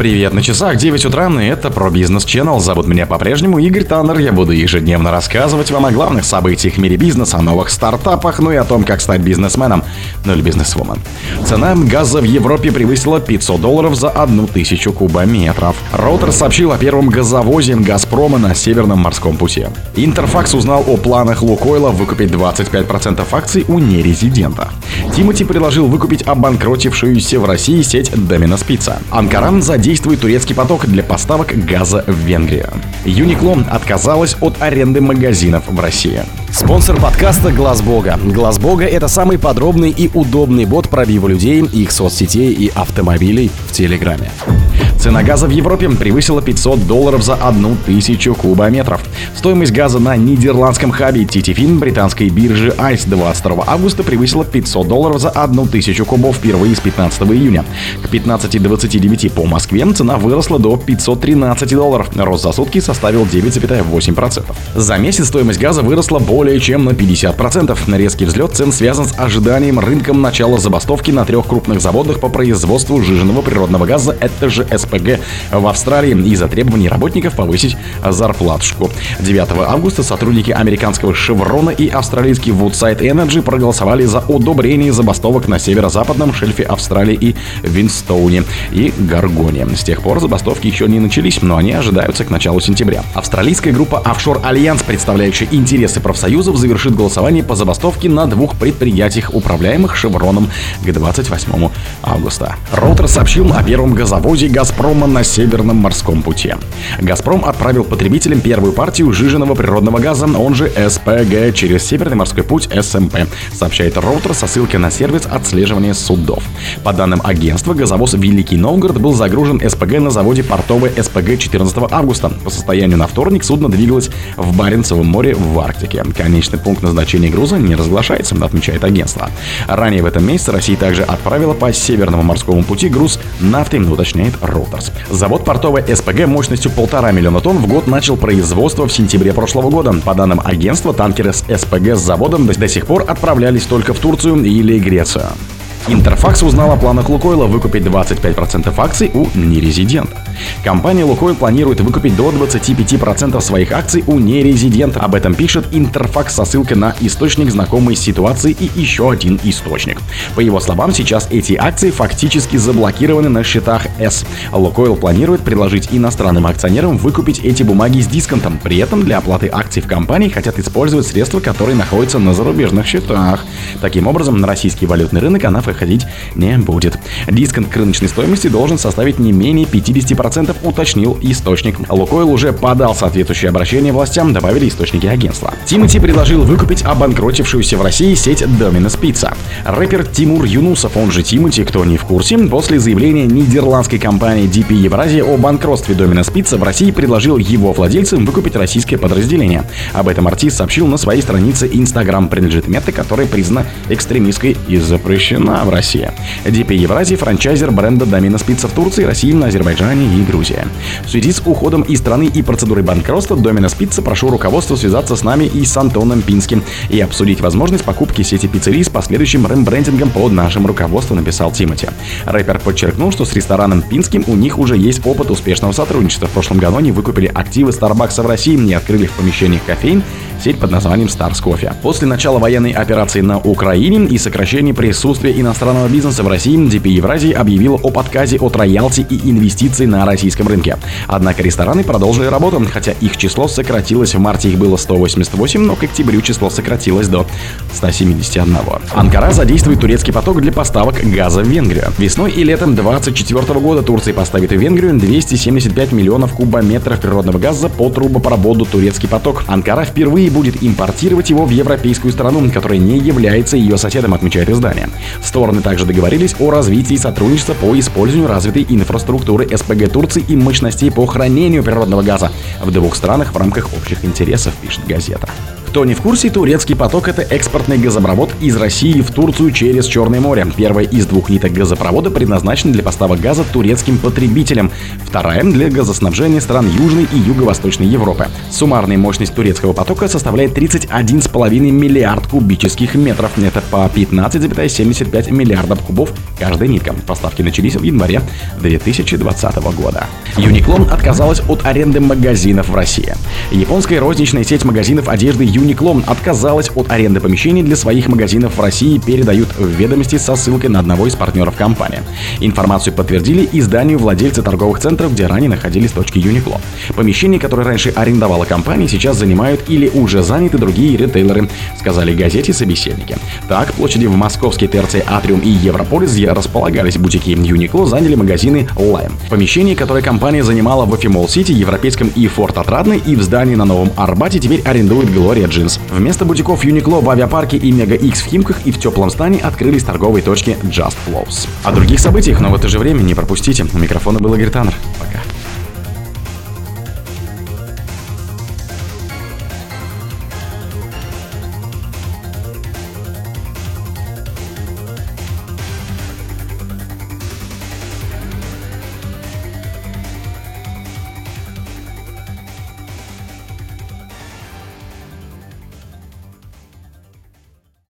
Привет, на часах 9 утра, и это про бизнес Channel. Зовут меня по-прежнему Игорь Таннер. Я буду ежедневно рассказывать вам о главных событиях в мире бизнеса, о новых стартапах, ну и о том, как стать бизнесменом, ну или бизнесвумен. Цена газа в Европе превысила 500 долларов за одну тысячу кубометров. Роутер сообщил о первом газовозе Газпрома на Северном морском пути. Интерфакс узнал о планах Лукойла выкупить 25% акций у нерезидента. Тимати предложил выкупить обанкротившуюся в России сеть Доминос Пицца. Анкаран задействовал действует турецкий поток для поставок газа в Венгрию. Юникло отказалась от аренды магазинов в России. Спонсор подкаста Глаз Бога. Глаз Бога это самый подробный и удобный бот пробива людей, их соцсетей и автомобилей в Телеграме. Цена газа в Европе превысила 500 долларов за одну тысячу кубометров. Стоимость газа на нидерландском хабе TTFIN британской биржи ICE 22 августа превысила 500 долларов за одну тысячу кубов впервые с 15 июня. К 15.29 по Москве цена выросла до 513 долларов. Рост за сутки составил 9,8%. За месяц стоимость газа выросла более чем на 50%. Резкий взлет цен связан с ожиданием рынком начала забастовки на трех крупных заводах по производству жиженного природного газа, это же СП СПГ в Австралии из-за требований работников повысить зарплатушку. 9 августа сотрудники американского Шеврона и австралийский Woodside Energy проголосовали за удобрение забастовок на северо-западном шельфе Австралии и Уитстоуне и Горгоне. С тех пор забастовки еще не начались, но они ожидаются к началу сентября. Австралийская группа Offshore Alliance, представляющая интересы профсоюзов, завершит голосование по забастовке на двух предприятиях, управляемых Chevron'ом к 28 августа. Reuters сообщил о первом газовозе «Газпром» «Газпрома» на Северном морском пути. «Газпром» отправил потребителям первую партию жиженного природного газа, он же СПГ, через Северный морской путь СМП, сообщает Reuters со ссылкой на сервис отслеживания судов. По данным агентства, газовоз «Великий Новгород» был загружен СПГ на заводе портовой СПГ 14 августа. По состоянию на вторник судно двигалось в Баренцевом море в Арктике. Конечный пункт назначения груза не разглашается, отмечает агентство. Ранее в этом месяце Россия также отправила по Северному морскому пути груз нафты, уточняет роутер. Motors. Завод портовой СПГ мощностью полтора миллиона тонн в год начал производство в сентябре прошлого года. По данным агентства, танкеры с СПГ с заводом до, сих пор отправлялись только в Турцию или Грецию. Интерфакс узнал о планах Лукойла выкупить 25% акций у нерезидента. Компания Лукойл планирует выкупить до 25% своих акций у нерезидентов. Об этом пишет Интерфакс со ссылкой на источник знакомой ситуации и еще один источник. По его словам, сейчас эти акции фактически заблокированы на счетах S. Лукойл планирует предложить иностранным акционерам выкупить эти бумаги с дисконтом. При этом для оплаты акций в компании хотят использовать средства, которые находятся на зарубежных счетах. Таким образом, на российский валютный рынок она выходить не будет. Дисконт к рыночной стоимости должен составить не менее 50%, уточнил источник. Лукойл уже подал соответствующее обращение властям, добавили источники агентства. Тимати предложил выкупить обанкротившуюся в России сеть Domino's Pizza. Рэпер Тимур Юнусов, он же Тимати, кто не в курсе, после заявления нидерландской компании DP Евразия о банкротстве Domino's Pizza в России предложил его владельцам выкупить российское подразделение. Об этом артист сообщил на своей странице Instagram, принадлежит мета, которая признана экстремистской и запрещена в России. DP Евразия – франчайзер бренда Domino's Pizza в Турции, России, на Азербайджане и Грузии. В связи с уходом из страны и процедурой банкротства Domino's Pizza прошу руководство связаться с нами и с Антоном Пинским и обсудить возможность покупки сети пиццерий с последующим рембрендингом под нашим руководством, написал Тимати. Рэпер подчеркнул, что с рестораном Пинским у них уже есть опыт успешного сотрудничества. В прошлом году они выкупили активы Starbucks в России и открыли в помещениях кофейн сеть под названием Stars Coffee. После начала военной операции на Украине и сокращения присутствия иностранного бизнеса в России, DP Евразии объявила об отказе от роялти и инвестиций на российском рынке. Однако рестораны продолжили работу, хотя их число сократилось. В марте их было 188, но к октябрю число сократилось до 171. Анкара задействует турецкий поток для поставок газа в Венгрию. Весной и летом 2024 года Турция поставит в Венгрию 275 миллионов кубометров природного газа по трубопроводу «Турецкий поток». Анкара впервые будет импортировать его в европейскую страну, которая не является ее соседом, отмечает издание. Стороны также договорились о развитии сотрудничества по использованию развитой инфраструктуры СПГ Турции и мощностей по хранению природного газа в двух странах в рамках общих интересов, пишет газета. Кто не в курсе, турецкий поток – это экспортный газопровод из России в Турцию через Черное море. Первая из двух ниток газопровода предназначена для поставок газа турецким потребителям, вторая – для газоснабжения стран Южной и Юго-Восточной Европы. Суммарная мощность турецкого потока составляет 31,5 миллиард кубических метров. Это по 15,75 миллиардов кубов каждая нитка. Поставки начались в январе 2020 года. Uniqlo отказалась от аренды магазинов в России. Японская розничная сеть магазинов одежды Uniqlo отказалась от аренды помещений для своих магазинов в России, передают в ведомости со ссылкой на одного из партнеров компании. Информацию подтвердили изданию владельцы торговых центров, где ранее находились точки Uniqlo. Помещения, которые раньше арендовала компания, сейчас занимают или уже заняты другие ритейлеры, сказали газете собеседники. Так, площади в московской ТРЦ Атриум и Европолис, где располагались бутики Uniqlo, заняли магазины Lime. Помещение, которое компания занимала в Эфимол Сити, Европейском и Форт Отрадный, и в здании на Новом Арбате теперь арендует Gloria Jeans. Вместо бутиков Uniqlo в авиапарке и Мега X в Химках и в теплом стане открылись торговые точки Just Flows. О других событиях, но в это же время не пропустите. У микрофона был Игорь Таннер. Пока.